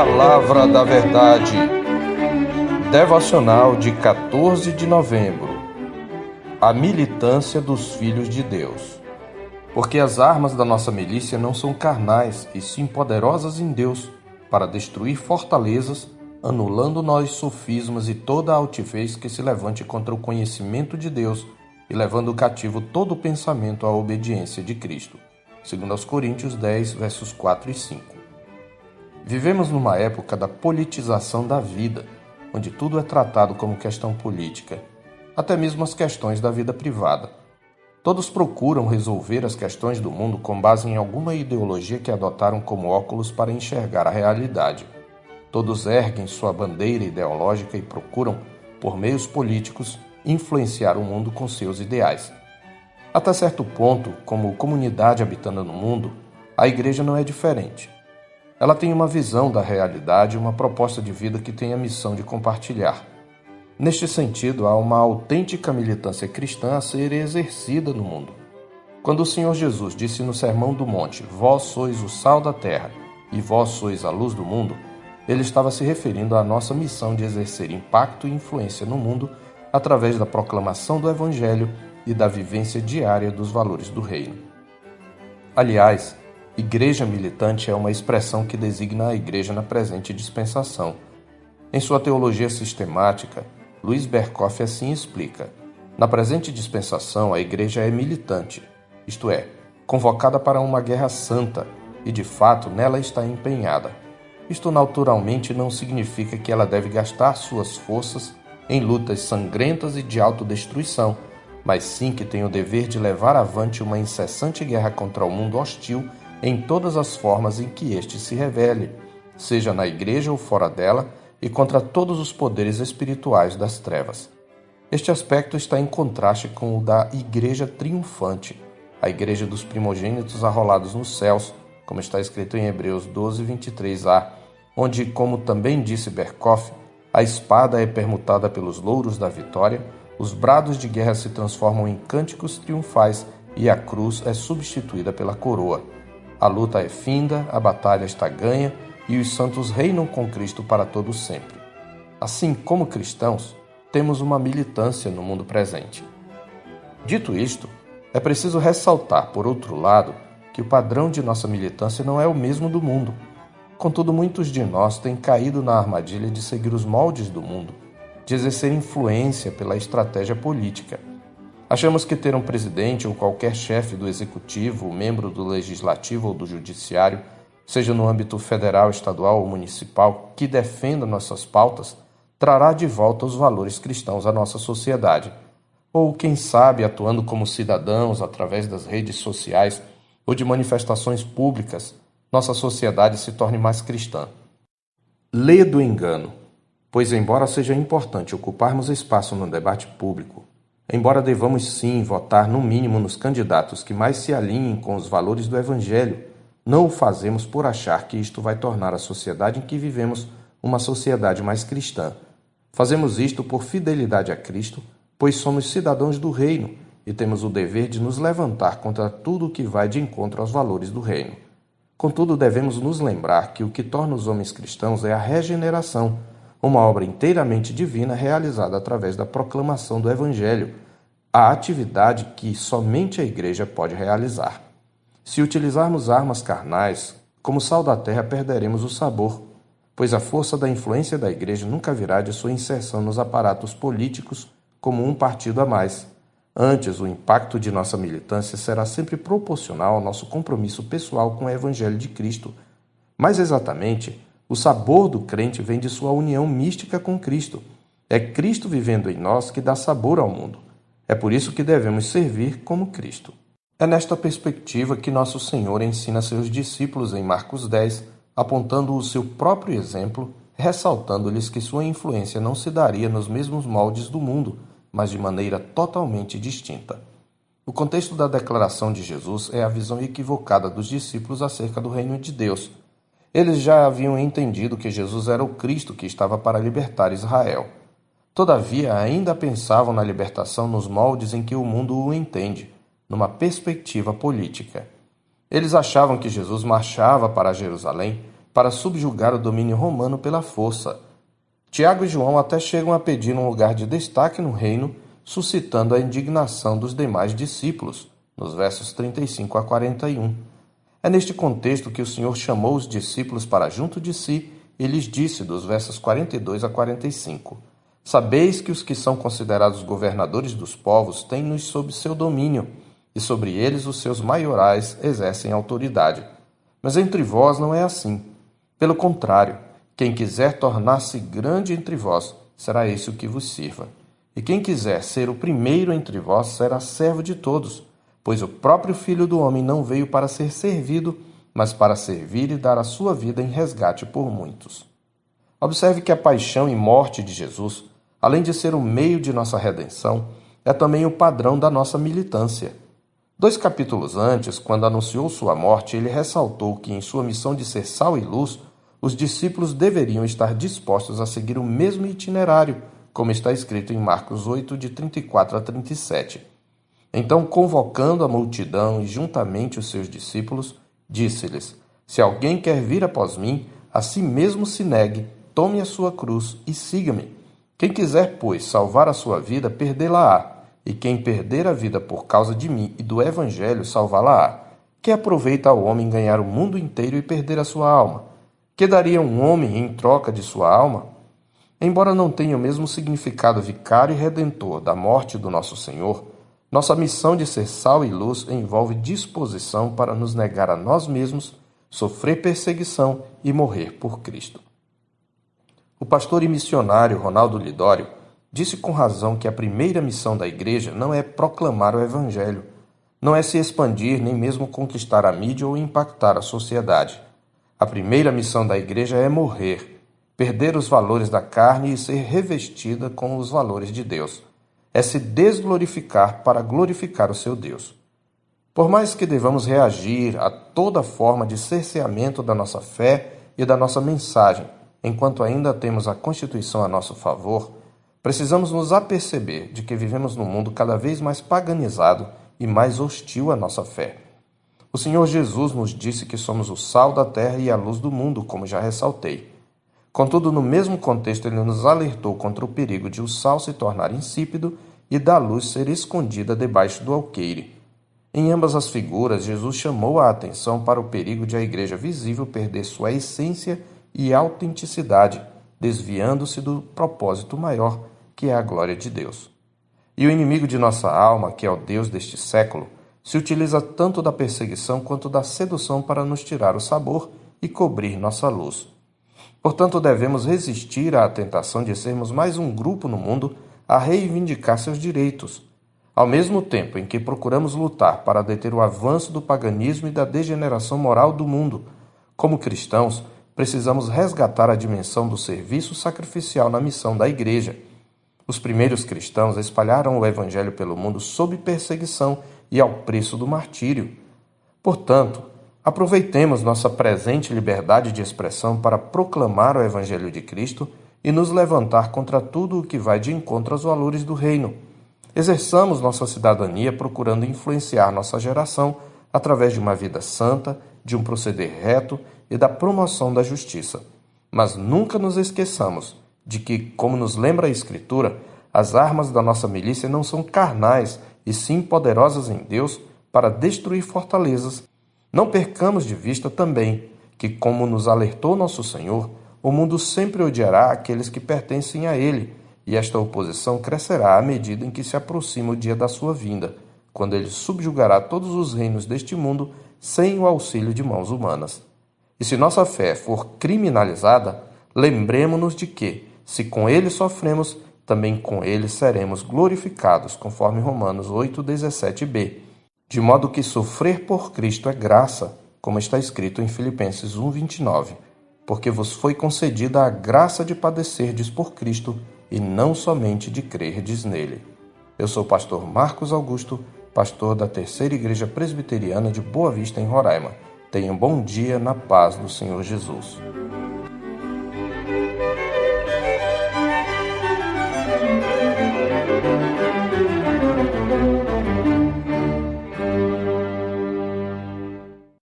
Palavra da Verdade. Devocional de 14 de novembro. A militância dos filhos de Deus. Porque as armas da nossa milícia não são carnais, e sim poderosas em Deus, para destruir fortalezas, anulando nós sofismas e toda a altivez que se levante contra o conhecimento de Deus e levando cativo todo o pensamento à obediência de Cristo. Segundo aos Coríntios 10, versos 4 e 5. Vivemos numa época da politização da vida, onde tudo é tratado como questão política, até mesmo as questões da vida privada. Todos procuram resolver as questões do mundo com base em alguma ideologia que adotaram como óculos para enxergar a realidade. Todos erguem sua bandeira ideológica e procuram, por meios políticos, influenciar o mundo com seus ideais. Até certo ponto, como comunidade habitando no mundo, a igreja não é diferente. Ela tem uma visão da realidade e uma proposta de vida que tem a missão de compartilhar. Neste sentido, há uma autêntica militância cristã a ser exercida no mundo. Quando o Senhor Jesus disse no Sermão do Monte: Vós sois o sal da terra e vós sois a luz do mundo, ele estava se referindo à nossa missão de exercer impacto e influência no mundo através da proclamação do Evangelho e da vivência diária dos valores do Reino. Aliás, Igreja militante é uma expressão que designa a igreja na presente dispensação. Em sua teologia sistemática, Luiz Berkoff assim explica: Na presente dispensação, a igreja é militante, isto é, convocada para uma guerra santa, e de fato nela está empenhada. Isto naturalmente não significa que ela deve gastar suas forças em lutas sangrentas e de autodestruição, mas sim que tem o dever de levar avante uma incessante guerra contra o mundo hostil em todas as formas em que este se revele, seja na igreja ou fora dela, e contra todos os poderes espirituais das trevas. Este aspecto está em contraste com o da igreja triunfante, a igreja dos primogênitos arrolados nos céus, como está escrito em Hebreus 12, 23a, onde, como também disse Berkoff, a espada é permutada pelos louros da vitória, os brados de guerra se transformam em cânticos triunfais e a cruz é substituída pela coroa. A luta é finda, a batalha está ganha e os santos reinam com Cristo para todo sempre. Assim como cristãos, temos uma militância no mundo presente. Dito isto, é preciso ressaltar, por outro lado, que o padrão de nossa militância não é o mesmo do mundo. Contudo, muitos de nós têm caído na armadilha de seguir os moldes do mundo, de exercer influência pela estratégia política Achamos que ter um presidente ou qualquer chefe do executivo, membro do legislativo ou do judiciário, seja no âmbito federal, estadual ou municipal, que defenda nossas pautas, trará de volta os valores cristãos à nossa sociedade. Ou, quem sabe, atuando como cidadãos através das redes sociais ou de manifestações públicas, nossa sociedade se torne mais cristã. Lê do engano, pois, embora seja importante ocuparmos espaço no debate público, Embora devamos sim votar no mínimo nos candidatos que mais se alinhem com os valores do Evangelho, não o fazemos por achar que isto vai tornar a sociedade em que vivemos uma sociedade mais cristã. Fazemos isto por fidelidade a Cristo, pois somos cidadãos do Reino e temos o dever de nos levantar contra tudo o que vai de encontro aos valores do Reino. Contudo, devemos nos lembrar que o que torna os homens cristãos é a regeneração uma obra inteiramente divina realizada através da proclamação do Evangelho, a atividade que somente a Igreja pode realizar. Se utilizarmos armas carnais, como sal da terra, perderemos o sabor, pois a força da influência da Igreja nunca virá de sua inserção nos aparatos políticos como um partido a mais. Antes, o impacto de nossa militância será sempre proporcional ao nosso compromisso pessoal com o Evangelho de Cristo. Mais exatamente, o sabor do crente vem de sua união mística com Cristo. É Cristo vivendo em nós que dá sabor ao mundo. É por isso que devemos servir como Cristo. É nesta perspectiva que nosso Senhor ensina seus discípulos em Marcos 10, apontando o seu próprio exemplo, ressaltando-lhes que sua influência não se daria nos mesmos moldes do mundo, mas de maneira totalmente distinta. O contexto da declaração de Jesus é a visão equivocada dos discípulos acerca do reino de Deus eles já haviam entendido que Jesus era o Cristo que estava para libertar Israel. Todavia, ainda pensavam na libertação nos moldes em que o mundo o entende, numa perspectiva política. Eles achavam que Jesus marchava para Jerusalém para subjugar o domínio romano pela força. Tiago e João até chegam a pedir um lugar de destaque no reino, suscitando a indignação dos demais discípulos, nos versos 35 a 41. É neste contexto que o Senhor chamou os discípulos para junto de si e lhes disse, dos versos 42 a 45: Sabeis que os que são considerados governadores dos povos têm-nos sob seu domínio, e sobre eles os seus maiorais exercem autoridade. Mas entre vós não é assim. Pelo contrário, quem quiser tornar-se grande entre vós, será esse o que vos sirva. E quem quiser ser o primeiro entre vós, será servo de todos, pois o próprio Filho do Homem não veio para ser servido, mas para servir e dar a sua vida em resgate por muitos. Observe que a paixão e morte de Jesus, além de ser o meio de nossa redenção, é também o padrão da nossa militância. Dois capítulos antes, quando anunciou sua morte, ele ressaltou que, em sua missão de ser sal e luz, os discípulos deveriam estar dispostos a seguir o mesmo itinerário, como está escrito em Marcos 8, de 34 a 37. Então, convocando a multidão e juntamente os seus discípulos, disse-lhes: Se alguém quer vir após mim, a si mesmo se negue, tome a sua cruz e siga-me. Quem quiser, pois, salvar a sua vida, perdê-la-á, e quem perder a vida por causa de mim e do Evangelho, salvá-la-á. Que aproveita ao homem ganhar o mundo inteiro e perder a sua alma? Que daria um homem em troca de sua alma? Embora não tenha o mesmo significado vicário e redentor da morte do nosso Senhor, nossa missão de ser sal e luz envolve disposição para nos negar a nós mesmos, sofrer perseguição e morrer por Cristo. O pastor e missionário Ronaldo Lidório disse com razão que a primeira missão da igreja não é proclamar o evangelho, não é se expandir nem mesmo conquistar a mídia ou impactar a sociedade. A primeira missão da igreja é morrer, perder os valores da carne e ser revestida com os valores de Deus. É se desglorificar para glorificar o seu Deus. Por mais que devamos reagir a toda forma de cerceamento da nossa fé e da nossa mensagem, enquanto ainda temos a Constituição a nosso favor, precisamos nos aperceber de que vivemos num mundo cada vez mais paganizado e mais hostil à nossa fé. O Senhor Jesus nos disse que somos o sal da terra e a luz do mundo, como já ressaltei. Contudo, no mesmo contexto, ele nos alertou contra o perigo de o sal se tornar insípido e da luz ser escondida debaixo do alqueire. Em ambas as figuras, Jesus chamou a atenção para o perigo de a igreja visível perder sua essência e autenticidade, desviando-se do propósito maior, que é a glória de Deus. E o inimigo de nossa alma, que é o Deus deste século, se utiliza tanto da perseguição quanto da sedução para nos tirar o sabor e cobrir nossa luz. Portanto, devemos resistir à tentação de sermos mais um grupo no mundo a reivindicar seus direitos, ao mesmo tempo em que procuramos lutar para deter o avanço do paganismo e da degeneração moral do mundo. Como cristãos, precisamos resgatar a dimensão do serviço sacrificial na missão da Igreja. Os primeiros cristãos espalharam o Evangelho pelo mundo sob perseguição e ao preço do martírio. Portanto, aproveitemos nossa presente liberdade de expressão para proclamar o Evangelho de Cristo e nos levantar contra tudo o que vai de encontro aos valores do Reino. Exerçamos nossa cidadania procurando influenciar nossa geração através de uma vida santa, de um proceder reto e da promoção da justiça. Mas nunca nos esqueçamos de que, como nos lembra a Escritura, as armas da nossa milícia não são carnais, e sim poderosas em Deus para destruir fortalezas. Não percamos de vista também que, como nos alertou nosso Senhor, o mundo sempre odiará aqueles que pertencem a Ele, e esta oposição crescerá à medida em que se aproxima o dia da sua vinda, quando ele subjugará todos os reinos deste mundo sem o auxílio de mãos humanas. E se nossa fé for criminalizada, lembremos-nos de que, se com ele sofremos, também com ele seremos glorificados, conforme Romanos 8,17b. De modo que sofrer por Cristo é graça, como está escrito em Filipenses 1,29. Porque vos foi concedida a graça de padecerdes por Cristo e não somente de crerdes nele. Eu sou o pastor Marcos Augusto, pastor da Terceira Igreja Presbiteriana de Boa Vista, em Roraima. Tenha um bom dia na paz do Senhor Jesus.